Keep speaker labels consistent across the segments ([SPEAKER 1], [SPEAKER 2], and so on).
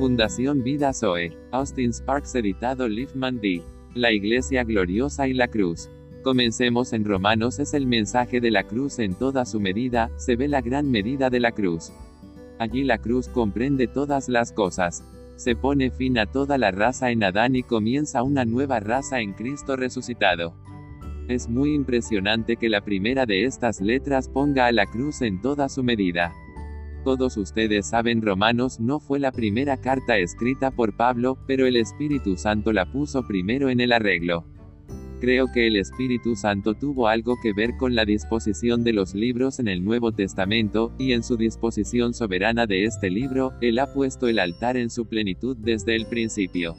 [SPEAKER 1] Fundación Vida Zoe. Austin Sparks editado Liefman D. La Iglesia Gloriosa y la Cruz. Comencemos en Romanos es el mensaje de la cruz en toda su medida, se ve la gran medida de la cruz. Allí la cruz comprende todas las cosas. Se pone fin a toda la raza en Adán y comienza una nueva raza en Cristo resucitado. Es muy impresionante que la primera de estas letras ponga a la cruz en toda su medida. Todos ustedes saben Romanos no fue la primera carta escrita por Pablo, pero el Espíritu Santo la puso primero en el arreglo. Creo que el Espíritu Santo tuvo algo que ver con la disposición de los libros en el Nuevo Testamento, y en su disposición soberana de este libro, Él ha puesto el altar en su plenitud desde el principio.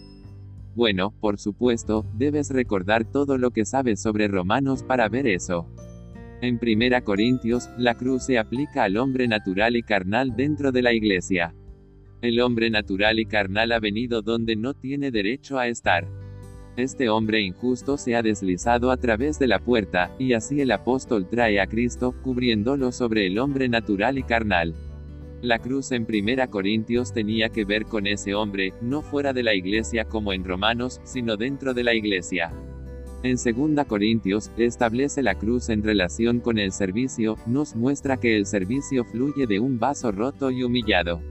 [SPEAKER 1] Bueno, por supuesto, debes recordar todo lo que sabes sobre Romanos para ver eso. En 1 Corintios, la cruz se aplica al hombre natural y carnal dentro de la iglesia. El hombre natural y carnal ha venido donde no tiene derecho a estar. Este hombre injusto se ha deslizado a través de la puerta, y así el apóstol trae a Cristo, cubriéndolo sobre el hombre natural y carnal. La cruz en 1 Corintios tenía que ver con ese hombre, no fuera de la iglesia como en Romanos, sino dentro de la iglesia. En 2 Corintios, establece la cruz en relación con el servicio, nos muestra que el servicio fluye de un vaso roto y humillado.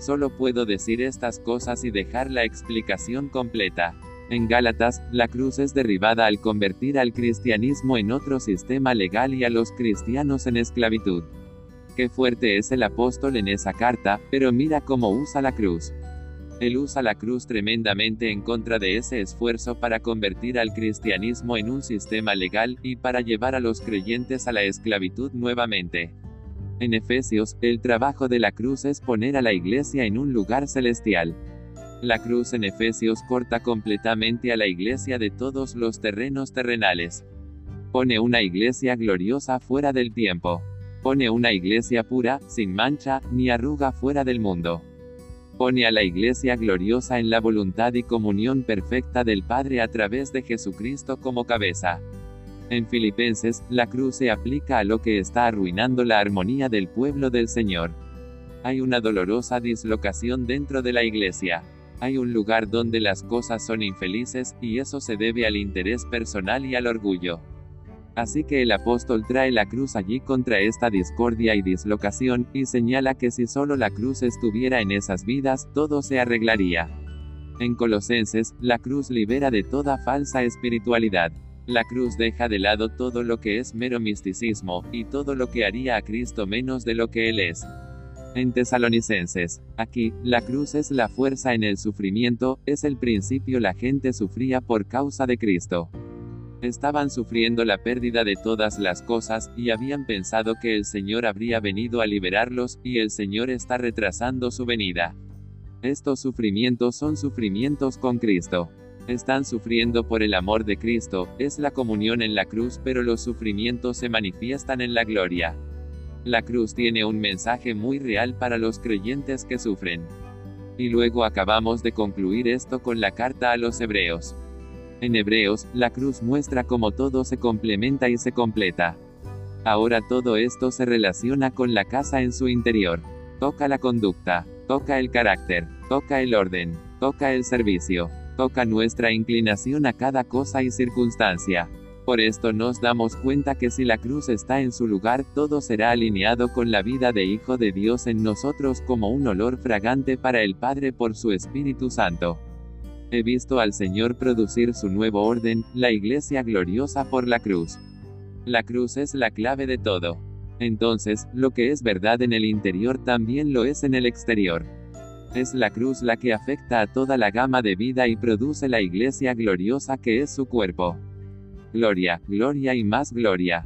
[SPEAKER 1] Solo puedo decir estas cosas y dejar la explicación completa. En Gálatas, la cruz es derribada al convertir al cristianismo en otro sistema legal y a los cristianos en esclavitud. Qué fuerte es el apóstol en esa carta, pero mira cómo usa la cruz. Él usa la cruz tremendamente en contra de ese esfuerzo para convertir al cristianismo en un sistema legal, y para llevar a los creyentes a la esclavitud nuevamente. En Efesios, el trabajo de la cruz es poner a la iglesia en un lugar celestial. La cruz en Efesios corta completamente a la iglesia de todos los terrenos terrenales. Pone una iglesia gloriosa fuera del tiempo. Pone una iglesia pura, sin mancha, ni arruga fuera del mundo. Pone a la iglesia gloriosa en la voluntad y comunión perfecta del Padre a través de Jesucristo como cabeza. En Filipenses, la cruz se aplica a lo que está arruinando la armonía del pueblo del Señor. Hay una dolorosa dislocación dentro de la iglesia. Hay un lugar donde las cosas son infelices, y eso se debe al interés personal y al orgullo. Así que el apóstol trae la cruz allí contra esta discordia y dislocación, y señala que si solo la cruz estuviera en esas vidas, todo se arreglaría. En Colosenses, la cruz libera de toda falsa espiritualidad. La cruz deja de lado todo lo que es mero misticismo, y todo lo que haría a Cristo menos de lo que Él es. En Tesalonicenses, aquí, la cruz es la fuerza en el sufrimiento, es el principio la gente sufría por causa de Cristo. Estaban sufriendo la pérdida de todas las cosas, y habían pensado que el Señor habría venido a liberarlos, y el Señor está retrasando su venida. Estos sufrimientos son sufrimientos con Cristo. Están sufriendo por el amor de Cristo, es la comunión en la cruz, pero los sufrimientos se manifiestan en la gloria. La cruz tiene un mensaje muy real para los creyentes que sufren. Y luego acabamos de concluir esto con la carta a los hebreos. En Hebreos, la cruz muestra cómo todo se complementa y se completa. Ahora todo esto se relaciona con la casa en su interior. Toca la conducta, toca el carácter, toca el orden, toca el servicio, toca nuestra inclinación a cada cosa y circunstancia. Por esto nos damos cuenta que si la cruz está en su lugar, todo será alineado con la vida de Hijo de Dios en nosotros como un olor fragante para el Padre por su Espíritu Santo. He visto al Señor producir su nuevo orden, la iglesia gloriosa por la cruz. La cruz es la clave de todo. Entonces, lo que es verdad en el interior también lo es en el exterior. Es la cruz la que afecta a toda la gama de vida y produce la iglesia gloriosa que es su cuerpo. Gloria, gloria y más gloria.